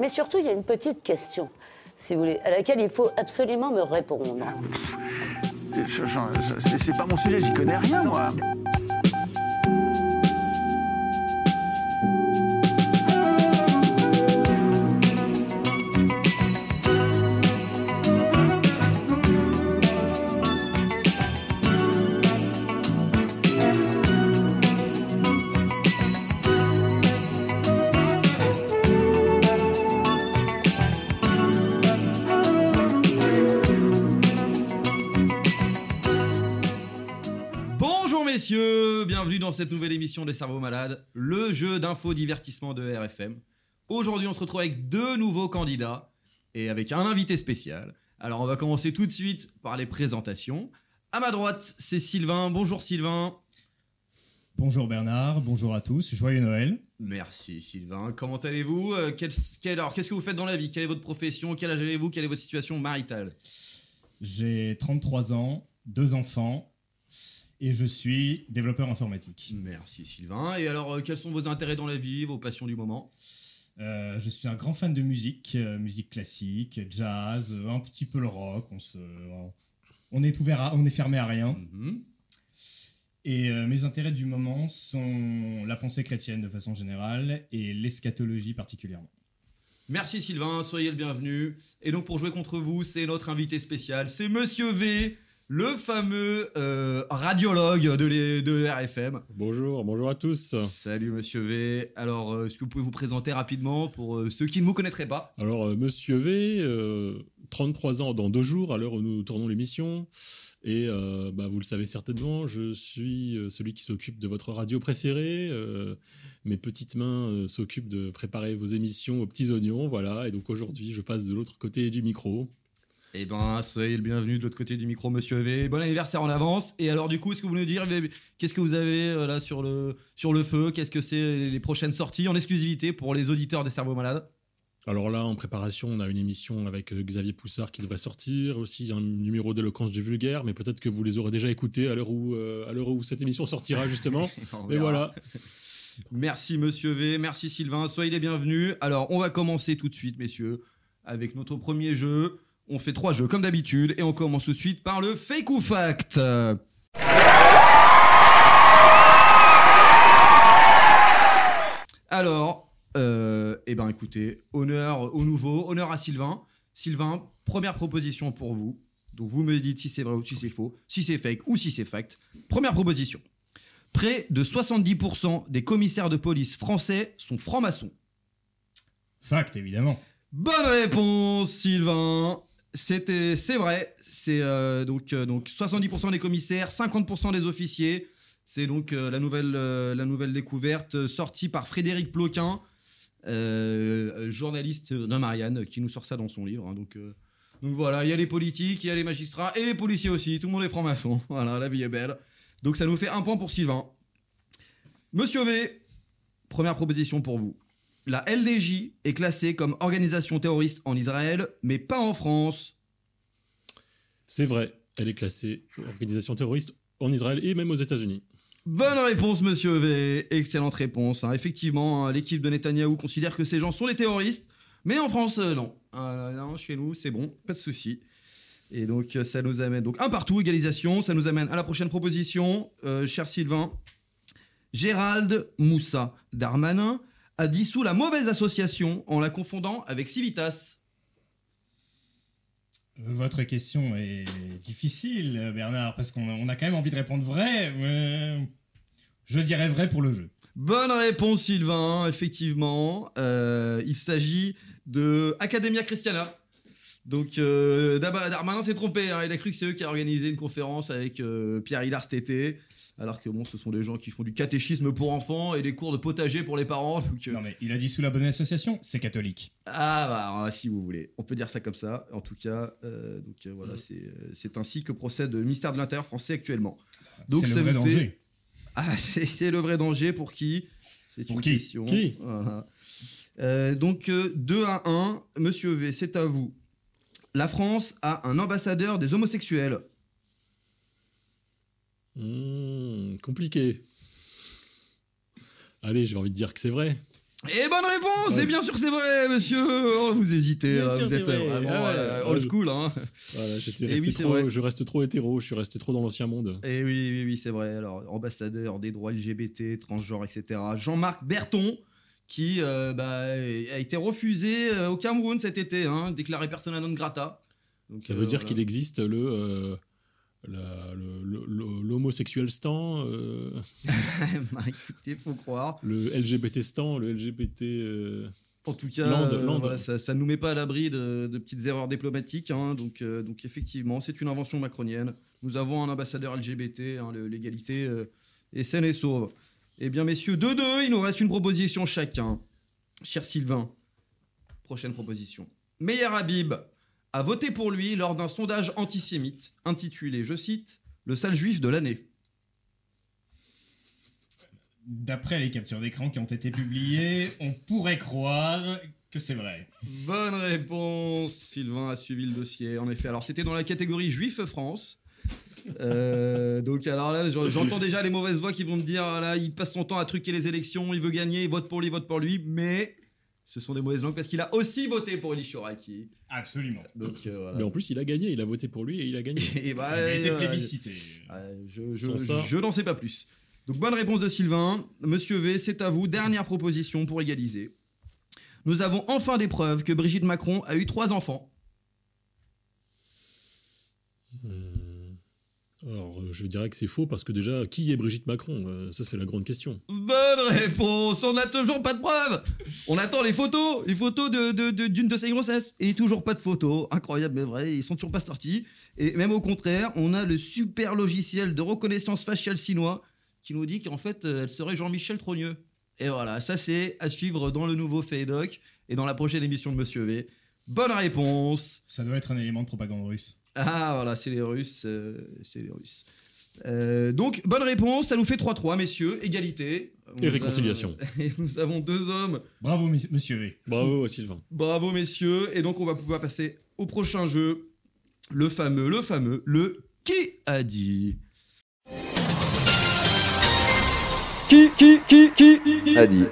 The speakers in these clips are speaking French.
Mais surtout, il y a une petite question, si vous voulez, à laquelle il faut absolument me répondre. Je- C'est pas mon sujet, j'y connais rien, moi. Bienvenue dans cette nouvelle émission des Cerveaux Malades, le jeu d'info divertissement de RFM. Aujourd'hui on se retrouve avec deux nouveaux candidats et avec un invité spécial. Alors on va commencer tout de suite par les présentations. À ma droite c'est Sylvain, bonjour Sylvain. Bonjour Bernard, bonjour à tous, joyeux Noël. Merci Sylvain, comment allez-vous? Euh, quel- quel- Alors qu'est-ce que vous faites dans la vie? Quelle est votre profession? Quel âge avez-vous? Quelle est votre situation maritale? J'ai 33 ans, deux enfants et je suis développeur informatique. Merci Sylvain. Et alors euh, quels sont vos intérêts dans la vie, vos passions du moment? Euh, je suis un grand fan de musique, euh, musique classique, jazz, euh, un petit peu le rock. On, se, on est ouvert, à- on est fermé à rien. Mhm. Et mes intérêts du moment sont la pensée chrétienne de façon générale et l'eschatologie particulièrement. Merci Sylvain, soyez le bienvenu. Et donc pour jouer contre vous, c'est notre invité spécial, c'est Monsieur V, le fameux euh, radiologue de, les- de RFM. Bonjour, bonjour à tous. Salut Monsieur V. Alors, euh, est-ce que vous pouvez vous présenter rapidement pour euh, ceux qui ne vous connaîtraient pas? Alors, Monsieur V, euh, 33 ans dans deux jours, à l'heure où nous tournons l'émission. Et bah, vous le savez certainement, je suis celui qui s'occupe de votre radio préférée. mes petites mains s'occupent de préparer vos émissions aux petits oignons. Voilà, et donc aujourd'hui, je passe de l'autre côté du micro. Eh ben, soyez le bienvenu de l'autre côté du micro, Monsieur V. Bon anniversaire en avance. Et alors, du coup, est-ce que vous voulez nous dire qu'est-ce que vous avez euh, là sur le, sur le feu? Qu'est-ce que c'est les prochaines sorties en exclusivité pour les auditeurs des cerveaux malades? Alors là, en préparation, on a une émission avec euh, Xavier Poussard qui devrait sortir, aussi un numéro d'éloquence du vulgaire, mais peut-être que vous les aurez déjà écoutés à l'heure où, euh, à l'heure où cette émission sortira, justement. Verra. voilà. Merci Monsieur V, merci Sylvain, soyez les bienvenus. Alors on va commencer tout de suite messieurs avec notre premier jeu. On fait trois jeux comme d'habitude et on commence tout de suite par le fake ou fact. Alors, euh, eh ben écoutez, honneur au nouveau, honneur à Sylvain. Sylvain, première proposition pour vous. Donc vous me dites si c'est vrai ou si c'est faux, si c'est fake ou si c'est fact. Première proposition. Près de 70% des commissaires de police français sont francs-maçons. Fact, évidemment. Bonne réponse, Sylvain. C'est vrai. C'est euh, donc, euh, donc 70% des commissaires, 50% des officiers. C'est donc euh, la, nouvelle, la nouvelle découverte sortie par Frédéric Ploquin, journaliste de Marianne, qui nous sort ça dans son livre. hein. donc, donc voilà, il y a les politiques, il y a les magistrats et les policiers aussi. Tout le monde est franc-maçon. Voilà, la vie est belle. Donc ça nous fait un point pour Sylvain. Monsieur V, première proposition pour vous. La LDJ est classée comme organisation terroriste en Israël, mais pas en France. C'est vrai, elle est classée organisation terroriste en Israël et même aux États-Unis. Bonne réponse, monsieur V. Excellente réponse. hein. Effectivement, hein, l'équipe de Netanyahou considère que ces gens sont des terroristes, mais en France, euh, non. Euh, non, Chez nous, c'est bon, pas de souci. Et donc, euh, ça nous amène donc un partout, égalisation. Ça nous amène à la prochaine proposition, euh, cher Sylvain. Gérald Moussa Darmanin a dissous la mauvaise association en la confondant avec Civitas. Votre question est difficile, Bernard, parce qu'on a, quand même envie de répondre vrai. mais je dirais vrai pour le jeu. Bonne réponse, Sylvain. Effectivement, Euh, il s'agit de Academia Christiana. Donc, euh, Darmanin s'est trompé. hein. Il a cru que c'est eux qui a organisé une conférence avec euh, Pierre Hillard cet été. Alors que bon, ce sont des gens qui font du catéchisme pour enfants et des cours de potager pour les parents. Donc, euh, Non mais il a dit sous la bonne association, c'est catholique. ah bah, si vous voulez, on peut dire ça comme ça. En tout cas, euh, donc euh, voilà, c'est euh, c'est ainsi que procède le ministère de l'Intérieur français actuellement. Donc c'est ça le vrai fait- danger. Ah, c'est c'est le vrai danger pour qui? C'est Pour une qui? question. Qui? Voilà. Euh, donc, euh, 2 à 1. Monsieur V, c'est à vous. La France a un ambassadeur des homosexuels. Hmm, compliqué. Allez, j'ai envie de dire que c'est vrai. Et bonne réponse Et bien sûr c'est vrai, monsieur Oh, Vous hésitez, là, sûr, vous êtes vrai. vraiment Ah ouais, euh, ouais. old school, hein Voilà, j'étais Et resté oui, c'est trop, vrai. je reste trop hétéro, je suis resté trop dans l'ancien monde. Et oui, oui, oui, c'est vrai. Alors, ambassadeur des droits LGBT, transgenres, etc. Jean-Marc Berton, qui euh, bah, a été refusé euh, au Cameroun cet été, hein, déclaré persona non grata. Donc, Ça euh, veut dire voilà. qu'il existe le l'homosexuel stan, euh, bah, écoutez, faut croire. le LGBT stan, le LGBT. euh, En tout cas, Land, euh, land. voilà, ça, ça nous met pas à l'abri de, de petites erreurs diplomatiques. hein. donc, euh, donc, effectivement, c'est une invention macronienne. Nous avons un ambassadeur LGBT, hein, l'égalité euh, est saine et sauve. Eh bien, messieurs, 2-2, il nous reste une proposition chacun. Cher Sylvain, prochaine proposition. Meyer Habib a voté pour lui lors d'un sondage antisémite intitulé, je cite, Le sale juif de l'année. D'après les captures d'écran qui ont été publiées, on pourrait croire que c'est vrai. Bonne réponse. Sylvain a suivi le dossier. En effet, alors c'était dans la catégorie Juif France. Euh, donc alors là, j'en- j'entends déjà les mauvaises voix qui vont me dire ah là, il passe son temps à truquer les élections, il veut gagner, il vote pour lui, il vote pour lui, mais ce sont des mauvaises langues parce qu'il a aussi voté pour Eli Shoraki. Absolument. Donc euh, voilà. Mais en plus, il a gagné, il a voté pour lui et il a gagné. Et bah, Il a été euh, plébiscité. euh, je je, ça. je n'en sais pas plus. Donc bonne réponse de Sylvain. Monsieur V, c'est à vous. Dernière proposition pour égaliser. Nous avons enfin des preuves que Brigitte Macron a eu trois enfants. Alors, euh, je dirais que c'est faux parce que déjà, qui est Brigitte Macron? Euh, Ça, c'est la grande question. Bonne réponse, on n'a toujours pas de preuves. On attend les photos, les photos de, de- de- d'une de, ses grossesses. Et toujours pas de photos, incroyable mais vrai, ils sont toujours pas sortis. Et même au contraire, on a le super logiciel de reconnaissance faciale chinois qui nous dit qu'en fait, euh, elle serait Jean-Michel Trogneux. Et voilà, ça c'est à suivre dans le nouveau Faydoc et dans la prochaine émission de Monsieur V. Bonne réponse. Ça doit être un élément de propagande russe. Ah voilà, c'est les Russes, euh, c'est les Russes. Euh, donc bonne réponse, ça nous fait 3-3 messieurs, égalité. Et On réconciliation. a- Et nous avons deux hommes. Bravo, monsieur V. Bravo, Sylvain. Bravo messieurs. Et donc on va pouvoir passer au prochain jeu, le fameux, le fameux, le qui a dit? Qui, qui, qui, qui a dit?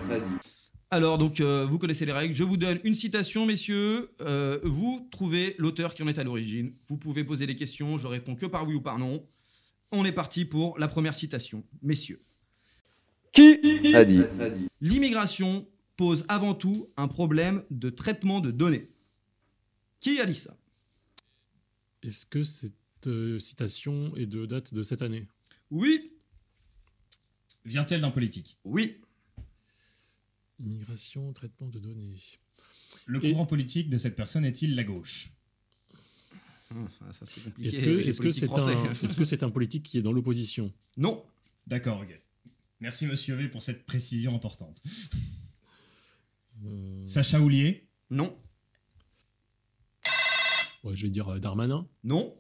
Alors donc euh, vous connaissez les règles. Je vous donne une citation messieurs. Euh, vous trouvez l'auteur qui en est à l'origine. Vous pouvez poser des questions. Je réponds que par oui ou par non. On est parti pour la première citation, messieurs. Qui a dit L'immigration pose avant tout un problème de traitement de données. Qui a dit ça? Est-ce que cette euh, citation est de date de cette année? Oui, Vient-elle d'un politique? Oui. Immigration, traitement de données. Le Et- courant politique de cette personne est-il la gauche? Ça, c'est compliqué. Est-ce que c'est un, que politique qui est dans l'opposition? Non, D'accord, ok. Merci, monsieur V, pour cette précision importante. Euh, Sacha Houlier? Non, ouais, Je vais dire euh, Darmanin. non,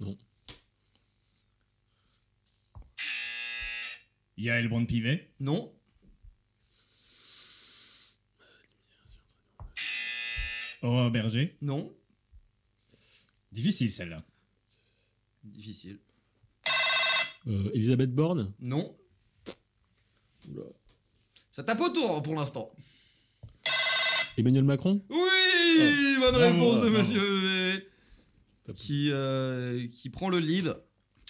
Yael Braun-Pivet non, Aurore Berger non. Difficile, celle-là. Difficile. Euh, Elisabeth Borne. Non. Ça tape autour pour l'instant. Emmanuel Macron. Oui, bonne Bravo, réponse de bravo. Monsieur V. Qui, euh, qui prend le lead.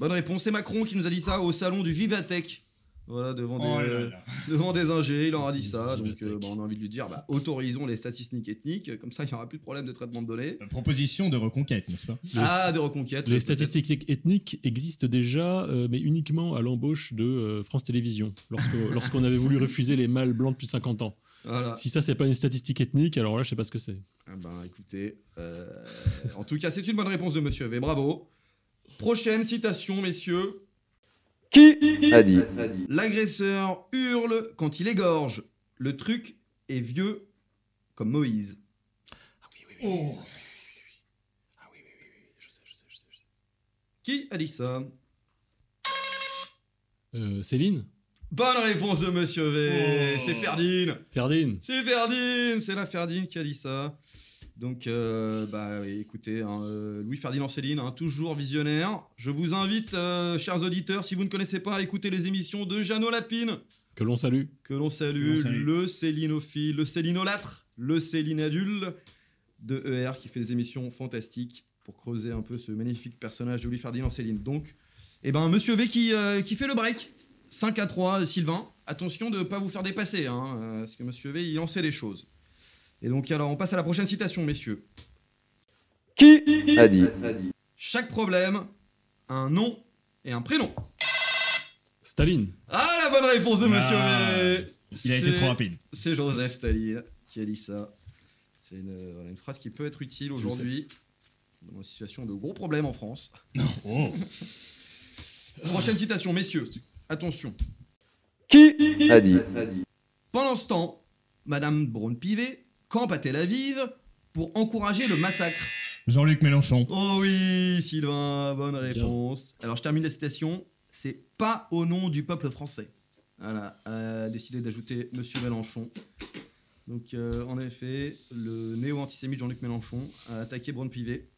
Bonne réponse. C'est Macron qui nous a dit ça au salon du Vivatech. Voilà, devant des, Oh là euh, là. devant des ingés, il leur a dit ça. Donc, euh, bah, on a envie de lui dire bah, autorisons les statistiques ethniques. Comme ça, il n'y aura plus de problème de traitement de données. Euh, Proposition de reconquête, n'est-ce pas? Ah, de reconquête. Les statistiques ethniques existent déjà, euh, mais uniquement à l'embauche de euh, France Télévisions, lorsque- lorsqu'on avait voulu refuser les mâles blancs de plus de 50 ans. Voilà. Si ça, c'est pas une statistique ethnique, alors là, je sais pas ce que c'est. Ah ben écoutez, euh, en tout cas, c'est une bonne réponse de Monsieur V. Bravo. Prochaine citation, messieurs. Qui a dit L'agresseur hurle quand il égorge. Le truc est vieux comme Moïse. Oh Je sais, je sais, je sais. je sais. Qui a dit ça Euh, Céline Bonne réponse de Monsieur V. Oh. C'est Ferdine. Ferdine C'est Ferdine. C'est la Ferdine qui a dit ça. Donc, euh, bah, écoutez, hein, euh, Louis Ferdinand Céline, hein, toujours visionnaire. Je vous invite, euh, chers auditeurs, si vous ne connaissez pas, à écouter les émissions de Jeannot Lapine. Que l'on salue. que l'on salue, le Célinophile, le Célinolâtre, le Célinadule de ER qui fait des émissions fantastiques pour creuser un peu ce magnifique personnage de Louis Ferdinand Céline. Donc, eh ben, Monsieur V qui, euh, qui fait le break. 5 à 3, Sylvain. Attention de ne pas vous faire dépasser, hein, parce que Monsieur V, il en sait des choses. Et donc, alors, on passe à la prochaine citation, messieurs. Qui a dit Chaque problème a un nom et un prénom. Staline. Ah, la bonne réponse de Monsieur Ah, V Il a été trop rapide. C'est Joseph Staline qui a dit ça. C'est une, voilà, une phrase qui peut être utile aujourd'hui dans une situation de gros problèmes en France. Oh. Prochaine citation, messieurs. Attention. Qui a dit Pendant ce temps, Madame Braun-Pivet campe à Tel Aviv pour encourager le massacre. Jean-Luc Mélenchon. Oh oui, Sylvain, bonne réponse. Alors je termine la citation. C'est pas au nom du peuple français. Voilà, a décidé d'ajouter Monsieur Mélenchon. Donc euh, en effet, le néo-antisémite Jean-Luc Mélenchon a attaqué Braun-Pivet.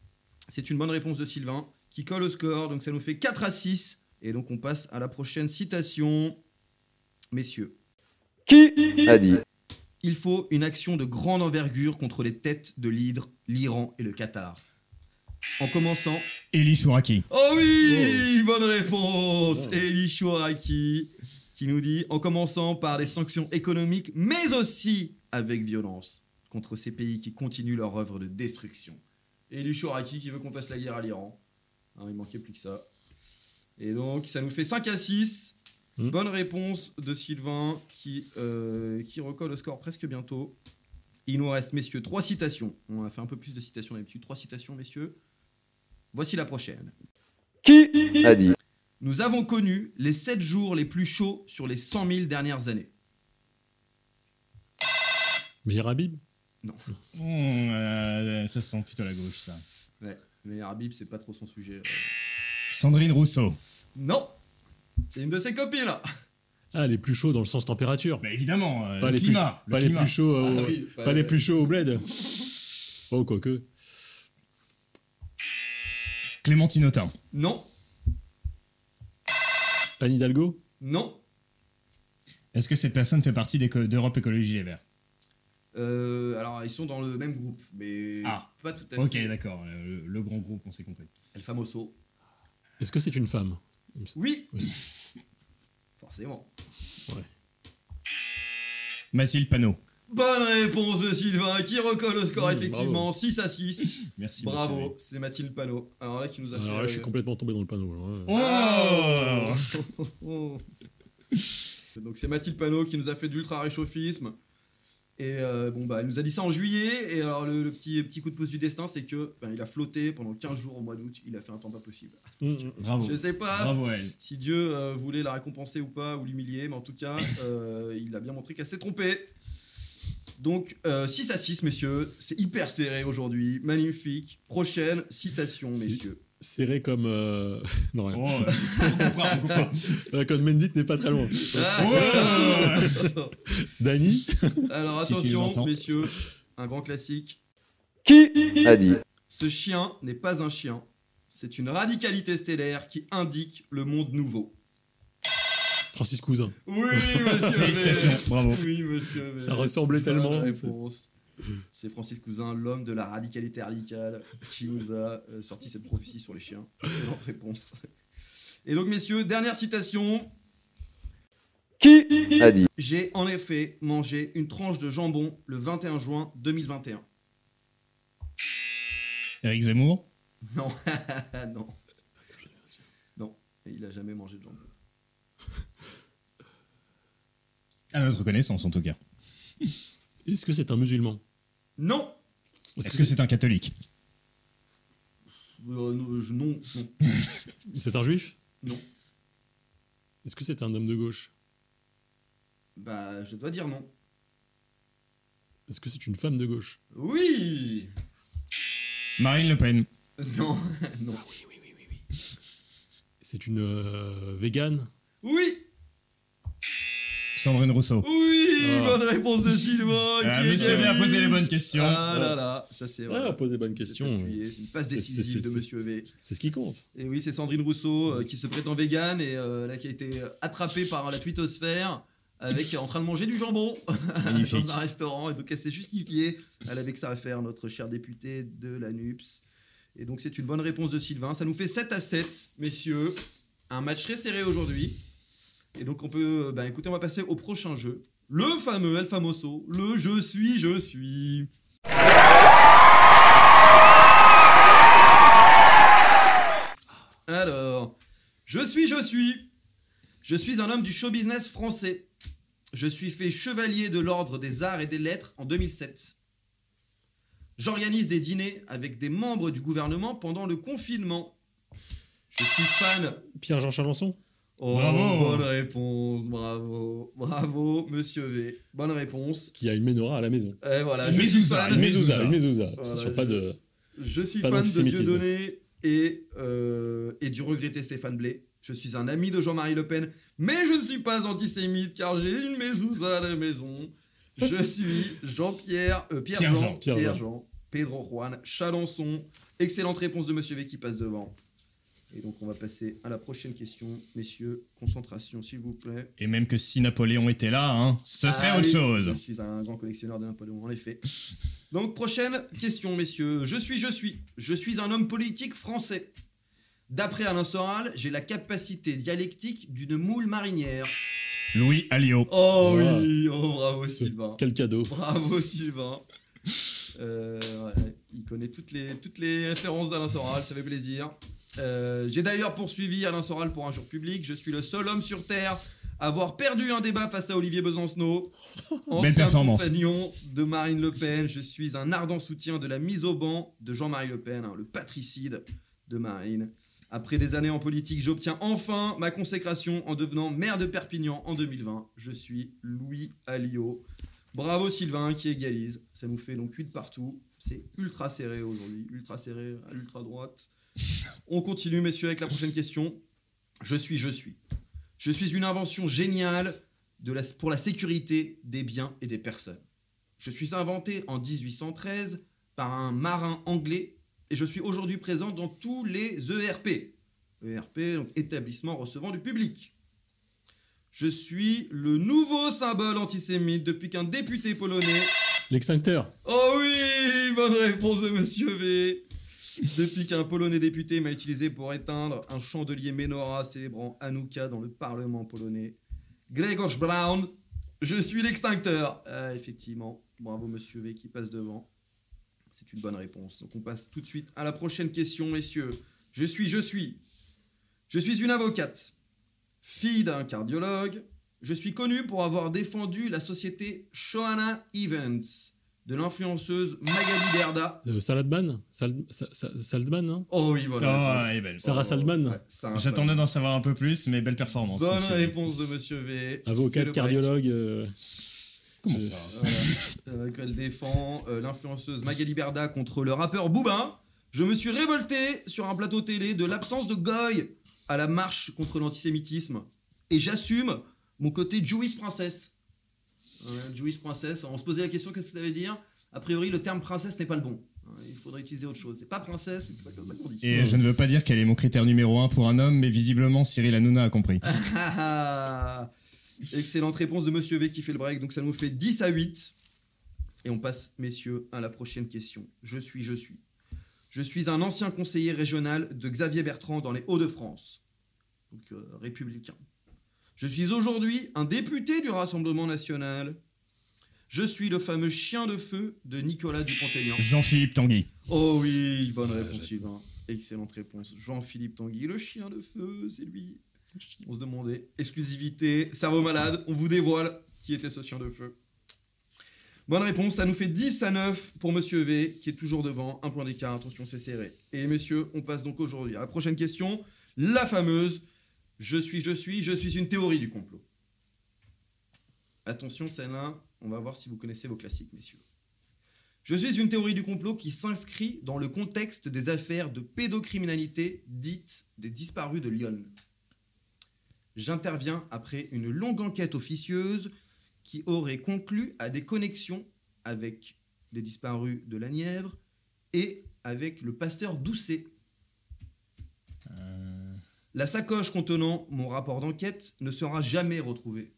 C'est une bonne réponse de Sylvain qui colle au score, donc ça nous fait 4 à 6. Et donc on passe à la prochaine citation. Messieurs, Qui a dit? Il faut une action de grande envergure contre les têtes de l'Hydre, l'Iran et le Qatar. En commençant Elie Chouraki. Oh oui, bonne réponse. Eli Chouaraki qui nous dit en commençant par des sanctions économiques, mais aussi avec violence contre ces pays qui continuent leur œuvre de destruction. Eli Chouaraki qui veut qu'on fasse la guerre à l'Iran. Hein, il manquait plus que ça. Et donc ça nous fait 5 à 6. Hmm. Bonne réponse de Sylvain qui, euh, qui recolle le score presque bientôt. Il nous reste, messieurs, trois citations. On a fait un peu plus de citations d'habitude. Trois citations, messieurs. Voici la prochaine. Qui a dit Nous avons connu les 7 jours les plus chauds sur les 100 000 dernières années. Meilleur Habib. Hum, euh, ça se sent plutôt à la gauche, ça. Ouais, c'est pas trop son sujet. euh. Sandrine Rousseau. Non C'est une de ses copines là Ah, les plus chauds dans le sens température. Bah évidemment, euh, pas le les climat. plus, le pas climat. les plus chauds, Ah oui, pas, pas- les plus chauds au bled. Oh, quoique. Clémentine Autain. Non Anne Hidalgo. Non Est-ce que cette personne fait partie d'Europe Écologie Les Verts? Euh, Alors, ils sont dans le même groupe, mais Ah. pas tout à fait. Ok, d'accord. euh, Le, le grand groupe, on s'est compris. El Famoso. Est-ce que c'est une femme? Oui Forcément. Mathilde Panot. Bonne réponse de Sylvain qui recolle le score Mmh, effectivement 6 à 6. Merci. Bravo, c'est Mathilde Panot. Alors là qui nous a fait. Alors là, je suis euh, complètement tombé dans le panneau. Oh. Donc c'est Mathilde Panot qui nous a fait de l'ultra réchauffisme. Et euh, bon bah elle nous a dit ça en juillet et alors le, le petit, petit coup de pouce du destin c'est que ben, il a flotté pendant 15 jours au mois d'août, il a fait un temps pas possible. Hum. Bravo. Je sais pas Bravo si Dieu euh, voulait la récompenser ou pas ou l'humilier mais en tout cas euh, il a bien montré qu'elle s'est trompée. Donc euh, 6 à 6 messieurs, c'est hyper serré aujourd'hui, magnifique. Prochaine citation Si. messieurs. Serré comme. euh, non, rien. Oh. Euh, Comme Mendit n'est pas très loin. Oh Dany. Alors attention messieurs, un grand classique. Qui a dit Ce chien n'est pas un chien, c'est une radicalité stellaire qui indique le monde nouveau. Francis Cousin. Oui, monsieur. Félicitations, bravo. Oui, monsieur. Ça ressemblait tellement. réponse. C'est Francis Cousin, l'homme de la radicalité radicale, qui nous a euh, sorti cette prophétie sur les chiens. Excellente réponse. Et donc, messieurs, dernière citation. Qui a dit J'ai en effet mangé une tranche de jambon le 21 juin 2021. Eric Zemmour? Non, non. Non, il a jamais mangé de jambon. À notre connaissance, en tout cas. Est-ce que c'est un musulman? Non Est-ce que c'est un catholique Euh, non, je- non, non. C'est un juif Non. Est-ce que c'est un homme de gauche Bah, je dois dire non. Est-ce que c'est une femme de gauche Oui Marine Le Pen. Non, non. C'est une euh, végane Oui Sandrine Rousseau. Oui Ah. Bonne réponse de Sylvain Ah, qui monsieur V a posé les bonnes questions. Ah là là, ça c'est vrai. Ah, posez bonne C'est question. appuyé, C'est une passe décisive de Monsieur V. C'est ce qui compte. Et oui, c'est Sandrine Rousseau euh, qui se prétend végane et euh, là qui a été attrapée par la twittosphère avec en train de manger du jambon dans un restaurant. Et donc, elle s'est justifiée. Elle avait que ça à faire, notre chère députée de la NUPS. Et donc, c'est une bonne réponse de Sylvain. Ça nous fait 7 à 7, messieurs. Un match très serré aujourd'hui. Et donc, on peut. Bah, écoutez, on va passer au prochain jeu. Le fameux El Famoso. Le je suis, je suis. Alors, je suis, je suis. Je suis un homme du show business français. Je suis fait chevalier de l'ordre des arts et des lettres en 2007. J'organise des dîners avec des membres du gouvernement pendant le confinement. Je suis fan. Pierre-Jean Chalençon? Oh, Bravo. bonne réponse, bravo, bravo, monsieur V. Bonne réponse. qui a une menorah à la maison. Et voilà, Une je suis fan. Une mezouza. mezouza, une mezouza. Voilà, sur pas je- de... Je suis Pas fan de. Dieudonné et, euh, et du regretté Stéphane Blé. Je suis un ami de Jean-Marie Le Pen, mais je ne suis pas antisémite car j'ai une mezouza à la maison. Je suis Jean-Pierre, euh, Pierre-Jean, Pierre-Jean. Pierre-Jean. Pierre-Jean, Pedro Juan, Chalençon. Excellente réponse de Monsieur V qui passe devant. Et donc on va passer à la prochaine question, messieurs. Concentration, s'il vous plaît. Et même que si Napoléon était là, hein, ce serait Allez, autre chose. Je suis un grand collectionneur de Napoléon, en effet. Donc, prochaine question, messieurs. Je suis, je suis. Je suis un homme politique français. D'après Alain Soral, j'ai la capacité dialectique d'une moule marinière. Louis Alliot. Oh Wow. oui, oh bravo Sylvain. Quel cadeau. Bravo Sylvain. Euh, ouais, il connaît toutes les, toutes les références d'Alain Soral, ça fait plaisir. Euh, J'ai d'ailleurs poursuivi Alain Soral pour un jour public. Je suis le seul homme sur Terre à avoir perdu un débat face à Olivier Besancenot. Ancien compagnon de Marine Le Pen. Je suis un ardent soutien de la mise au banc de Jean-Marie Le Pen, hein, le patricide de Marine. Après des années en politique, j'obtiens enfin ma consécration en devenant maire de Perpignan en 2020. Je suis Louis Alliot. Bravo Sylvain qui égalise. Ça nous fait donc 8 partout. C'est ultra serré aujourd'hui. Ultra serré à droite. On continue, messieurs, avec la prochaine question. Je suis, je suis. Je suis une invention géniale pour la sécurité des biens et des personnes. Je suis inventé en 1813 par un marin anglais et je suis aujourd'hui présent dans tous les ERP. ERP, donc établissement recevant du public. Je suis le nouveau symbole antisémite depuis qu'un député polonais L'extincteur. Oh oui, bonne réponse de Monsieur V. Depuis qu'un Polonais député m'a utilisé pour éteindre un chandelier menorah célébrant Hanouka dans le Parlement polonais. Gregor Brown, je suis l'extincteur. Ah, effectivement, bravo Monsieur V qui passe devant. C'est une bonne réponse. Donc on passe tout de suite à la prochaine question, messieurs. Je suis, je suis. Je suis une avocate, fille d'un cardiologue. Je suis connue pour avoir défendu la société Shohana Events de l'influenceuse Magali Berda. Euh, Saladman Sal- Sa- Sa- Saldman, hein Oh oui, bonne Oh, elle belle. Sarah Saldman. Ouais, Sarah J'attendais d'en savoir un peu plus, mais belle performance. Bonne monsieur. réponse de Monsieur V. Avocate, cardiologue. euh, Comment Euh, ça Voilà. Euh, qu'elle défend euh, l'influenceuse Magali Berda contre le rappeur Boubin. Je me suis révolté sur un plateau télé de l'absence de Goy à la marche contre l'antisémitisme. Et j'assume mon côté Jewish princess. Ouais, Jewish princess. On se posait la question qu'est-ce que ça veut dire? A priori, le terme princesse n'est pas le bon. Il faudrait utiliser autre chose. C'est pas princesse, c'est pas comme ça qu'on dit. Et je ne veux pas dire quel est mon critère numéro un pour un homme, mais visiblement Cyril Hanouna a compris. Excellente réponse de Monsieur V qui fait le break. Donc ça nous fait 10 à 8. Et on passe, messieurs, à la prochaine question. Je suis, je suis. Je suis un ancien conseiller régional de Xavier Bertrand dans les Hauts-de-France. Donc euh, républicain. Je suis aujourd'hui un député du Rassemblement national. Je suis le fameux chien de feu de Nicolas Dupont-Aignan. Jean-Philippe Tanguy. Oh oui, bonne réponse, Sylvain. Excellente réponse. Jean-Philippe Tanguy, le chien de feu, c'est lui. On se demandait. Exclusivité, cerveau malade, on vous dévoile qui était ce chien de feu. Bonne réponse, ça nous fait 10 à 9 pour Monsieur V, qui est toujours devant. Un point d'écart, attention, c'est serré. Et messieurs, on passe donc aujourd'hui à la prochaine question, la fameuse Je suis, je suis, je suis une théorie du complot. Attention, celle-là, on va voir si vous connaissez vos classiques, messieurs. Je suis une théorie du complot qui s'inscrit dans le contexte des affaires de pédocriminalité dites des disparus de Lyon. J'interviens après une longue enquête officieuse qui aurait conclu à des connexions avec les disparus de la Nièvre et avec le pasteur Doucet. La sacoche contenant mon rapport d'enquête ne sera jamais retrouvée.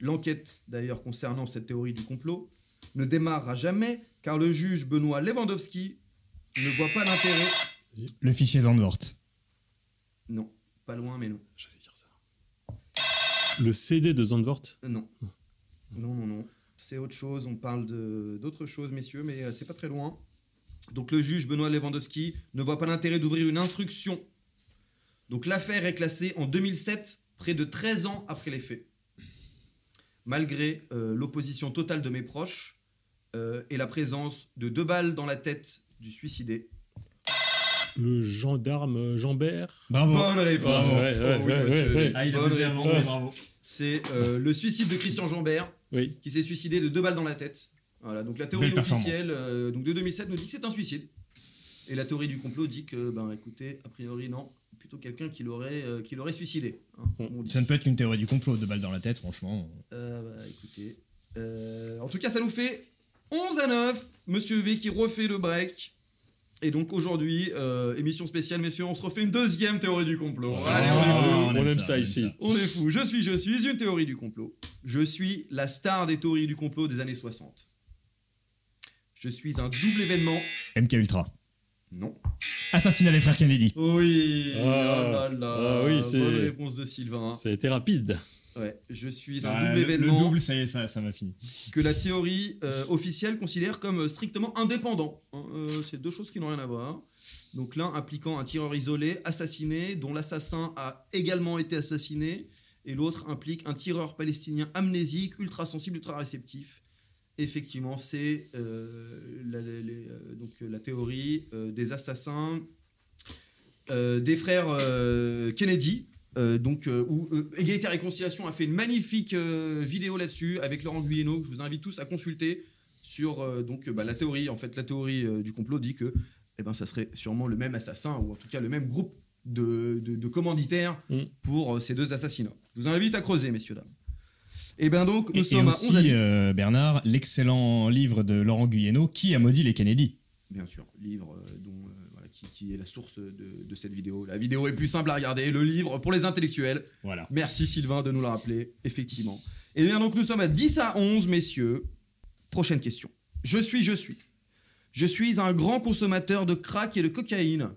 L'enquête, d'ailleurs, concernant cette théorie du complot, ne démarrera jamais car le juge Benoît Lewandowski ne voit pas l'intérêt. Le fichier Zandvoort. Non, pas loin, mais non. J'allais dire ça. Le CD de Zandvoort? Euh, Non. Non, non, non. C'est autre chose. On parle d'autre chose, messieurs, mais euh, c'est pas très loin. Donc le juge Benoît Lewandowski ne voit pas l'intérêt d'ouvrir une instruction. Donc l'affaire est classée en 2007, près de 13 ans après les faits. Malgré euh, l'opposition totale de mes proches euh, et la présence de deux balles dans la tête du suicidé. Le gendarme Jambert Bravo. Bonne réponse. C'est euh, le suicide de Christian Jambert. Oui. qui s'est suicidé de deux balles dans la tête. Voilà, donc la théorie officielle euh, donc de 2007 nous dit que c'est un suicide. Et la théorie du complot dit que, ben écoutez, a priori non, plutôt quelqu'un qui l'aurait euh, qui l'aurait suicidé. hein. Ça ne peut être qu'une théorie du complot, deux balles dans la tête, franchement. Euh, bah, écoutez, euh, en tout cas ça nous fait 11 à 9, Monsieur V qui refait le break. Et donc aujourd'hui, euh, émission spéciale, messieurs, on se refait une deuxième théorie du complot. Allez, on est fou. on aime ça ici. On est fou. Je suis, je suis une théorie du complot. Je suis la star des théories du complot des années 60. Je suis un double événement. MK Ultra. Non. Assassinat des frères Kennedy. Oui. Ah. oh là là. Ah oui, c'est- Bonne réponse de Sylvain. Ça a été rapide. Ouais. Je suis un Ah, double le, événement le double, ça y est, ça ça m'a fini. que la théorie euh, officielle considère comme euh, strictement indépendant. hein. Euh, c'est deux choses qui n'ont rien à voir. Donc l'un impliquant un tireur isolé, assassiné, dont l'assassin a également été assassiné, et l'autre implique un tireur palestinien amnésique, ultra sensible, ultra réceptif. Effectivement, c'est euh, la, les, euh, donc, euh, la théorie euh, des assassins euh, des frères Kennedy. donc, où Égalité et Réconciliation a fait une magnifique vidéo là-dessus avec Laurent Guyeno que je vous invite tous à consulter sur donc bah, la théorie. En fait, la théorie du complot dit que eh ben, ça serait sûrement le même assassin ou en tout cas le même groupe de, de- de commanditaires Mm. pour ces deux assassinats. Je vous invite à creuser, messieurs dames. Et bien donc, nous Et, et sommes à aussi, 11 à 10. euh, Bernard, l'excellent livre de Laurent Guyeno, Qui a maudit les Kennedy? Bien sûr, livre euh, dont, euh, voilà, qui, qui est la source de, de cette vidéo. La vidéo est plus simple à regarder, le livre pour les intellectuels. Voilà. Merci Sylvain de nous le rappeler, effectivement. Et bien donc nous sommes à 10 à 11, messieurs. Prochaine question. Je suis, je suis. Je suis un grand consommateur de crack et de cocaïne.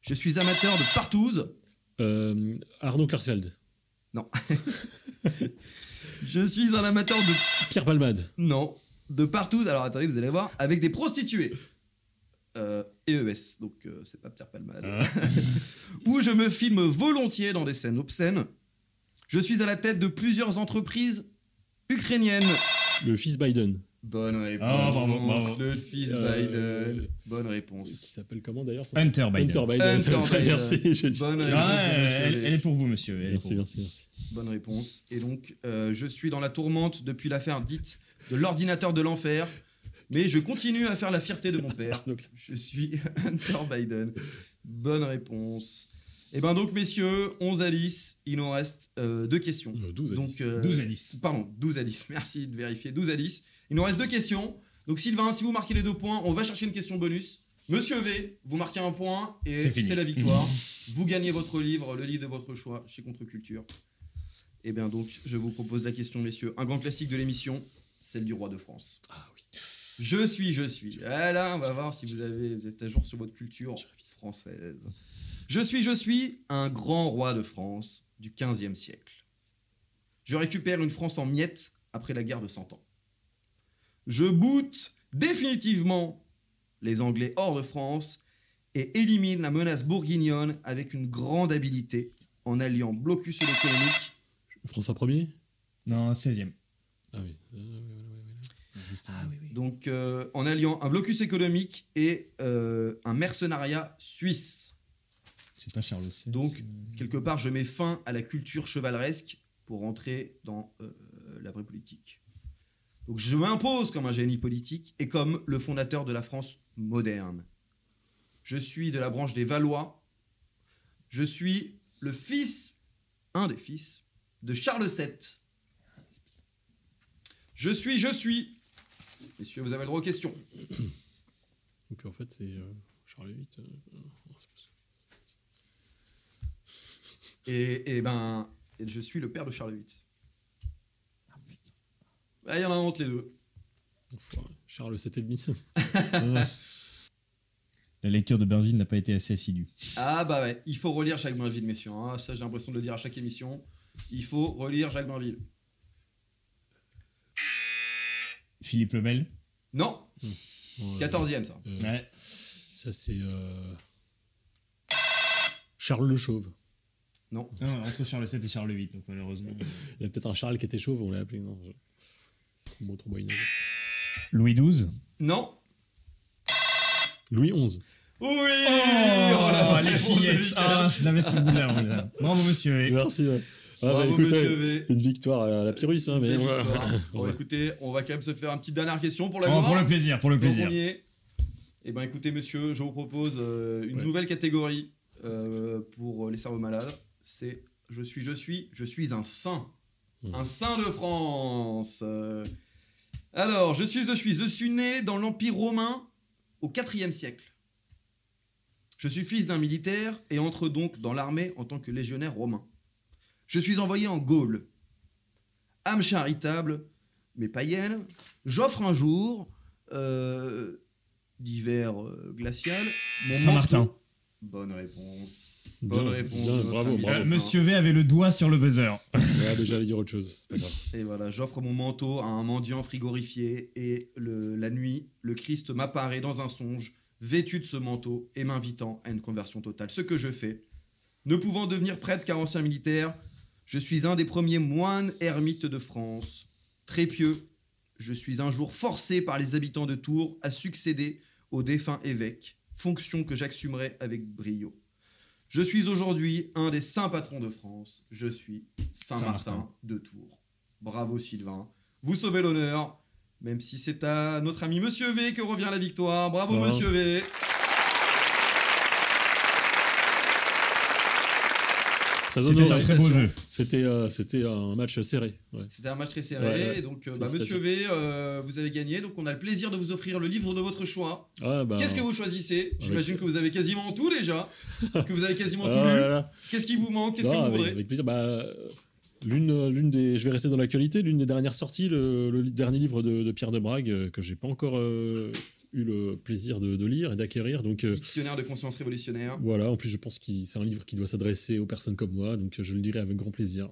Je suis amateur de partouze. Euh, Arnaud Klarsfeld. Non. je suis un amateur de... Pierre Palmade. Non. De partouze. Alors attendez, vous allez voir. Avec des prostituées. Euh, EES. Donc euh, c'est pas Pierre Palmade. Où je me filme volontiers dans des scènes obscènes. Je suis à la tête de plusieurs entreprises ukrainiennes. Le fils Biden. Bonne réponse. Ah, bravo, bravo. Le fils Euh, Biden. Bonne Qui réponse. s'appelle comment d'ailleurs son- Hunter Biden. Hunter Biden. Hunter Biden. Merci. Je dis. Bonne réponse. Ah, elle, est pour vous, monsieur. Elle est Merci, vous. merci, merci. Bonne réponse. Et donc, euh, je suis dans la tourmente depuis l'affaire dite de l'ordinateur de l'enfer. Mais je continue à faire la fierté de mon père. Donc, je suis Hunter Biden. Bonne réponse. Et ben donc, messieurs, 11 à 10. Il nous reste euh, deux questions. Euh, 12 à Donc, 10. euh, 12 à 10. Pardon, 12 à 10. Merci de vérifier. 12 à 10. Il nous reste deux questions. Donc, Sylvain, si vous marquez les deux points, on va chercher une question bonus. Monsieur V, vous marquez un point et C'est la victoire. vous gagnez votre livre, le livre de votre choix chez Contre-Culture. Et bien donc, je vous propose la question, messieurs. Un grand classique de l'émission, celle du roi de France. Ah oui. Je suis, je suis. Ah là, on va voir si vous, avez, vous êtes à jour sur votre culture française. Je suis, je suis un grand roi de France du 15e siècle. Je récupère une France en miettes après la guerre de Cent Ans. Je boot définitivement les Anglais hors de France et élimine la menace bourguignonne avec une grande habileté en alliant blocus économique. François 1er Non, 16e. Ah oui. Euh, ouais, ouais, ouais. Donc, euh, en alliant un blocus économique et euh, un mercenariat suisse. C'est pas Charles VI. Donc, quelque part, je mets fin à la culture chevaleresque pour rentrer dans euh, la vraie politique. Donc, je m'impose comme un génie politique et comme le fondateur de la France moderne. Je suis de la branche des Valois. Je suis le fils, un des fils, de Charles VII. Je suis, je suis. Messieurs, vous avez le droit aux questions. Donc en fait, c'est euh, Charles VIII. euh, Et, et ben, et je suis le père de Charles VIII. Ah, Il y en a un entre les deux. Charles 7,5. La lecture de Bainville n'a pas été assez assidue. Ah bah ouais, il faut relire Jacques Bainville, messieurs. hein. Ça, j'ai l'impression de le dire à chaque émission. Il faut relire Jacques Bainville. Philippe Lebel Non, Ouais. 14e ça. Euh, Ouais. Ça, c'est. euh, Charles le Chauve. Non. Non, entre Charles VII et Charles VIII, donc malheureusement. Il y a peut-être un Charles qui était chauve, on l'a appelé. Non, Trop. Louis XII Non. Louis XI. Oui Oh, la les réponse de fillettes. Ah, je l'avais sur le bout de la. Bravo, monsieur. Merci. ouais. Ah, bah, écoute, monsieur une victoire à la Pyrrhus, hein, mais. Bon, Ouais. écoutez, on va quand même se faire une petite dernière question pour la Oh, gloire. pour le plaisir, pour le Donc, plaisir. Eh ben écoutez monsieur, je vous propose euh, une Ouais. nouvelle catégorie euh, pour les cerveaux malades. C'est je suis, je suis, je suis un saint. Mhm. Un saint de France. Euh, alors, je suis, je suis, je suis né dans l'Empire romain au IVe siècle. Je suis fils d'un militaire et entre donc dans l'armée en tant que légionnaire romain. Je suis envoyé en Gaule. Âme charitable, mais païenne, j'offre un jour euh, d'hiver euh, glacial. mon Saint-Martin. Bonne réponse. Bonne Bien, réponse. bien, bravo, bravo. Euh, monsieur V avait le doigt sur le buzzer. Ouais, déjà, j'allais dire autre chose. C'est pas grave. Et voilà, j'offre mon manteau à un mendiant frigorifié et le- la nuit, le Christ m'apparaît dans un songe, vêtu de ce manteau et m'invitant à une conversion totale. Ce que je fais, ne pouvant devenir prêtre car ancien militaire, je suis un des premiers moines ermites de France. Très pieux, je suis un jour forcé par les habitants de Tours à succéder au défunt évêque, fonction que j'assumerai avec brio. Je suis aujourd'hui un des saints patrons de France. Je suis Saint-Martin de Tours. Bravo Sylvain. Vous sauvez l'honneur, même si c'est à notre ami Monsieur V que revient la victoire. Bravo Bravo. Monsieur V. C'était un très beau jeu. C'était euh, c'était un match serré. ouais. C'était un match très serré. Ouais, ouais. et Donc, euh, bah. Monsieur V, euh, vous avez gagné. Donc, on a le plaisir de vous offrir le livre de votre choix. Ah, bah, Qu'est-ce que vous choisissez? J'imagine que vous avez quasiment tout déjà. que vous avez quasiment Ah, tout lu. Qu'est-ce qui vous manque? Qu'est-ce que vous avec, voudrez? avec plaisir. Bah, l'une, l'une des, je vais rester dans l'actualité. L'une des dernières sorties, le, dernier livre de, de Pierre de Brague que j'ai pas encore euh, eu le plaisir de, de lire et d'acquérir. Donc euh, Dictionnaire de conscience révolutionnaire. voilà. En plus, je pense que c'est un livre qui doit s'adresser aux personnes comme moi. Donc euh, je le dirai avec grand plaisir.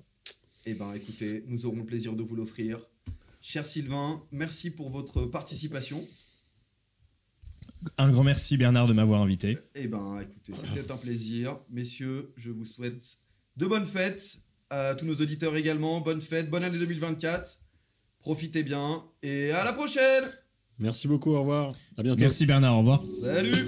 Eh ben, écoutez, nous aurons le plaisir de vous l'offrir. Cher Sylvain, merci pour votre participation. Un grand merci Bernard de m'avoir invité. Eh ben, écoutez, c'était un plaisir. Messieurs, je vous souhaite de bonnes fêtes. À tous nos auditeurs également, bonne fête, bonne année 2024. Profitez bien et à la prochaine Merci beaucoup. Au revoir. À bientôt. Merci Bernard, au revoir. Salut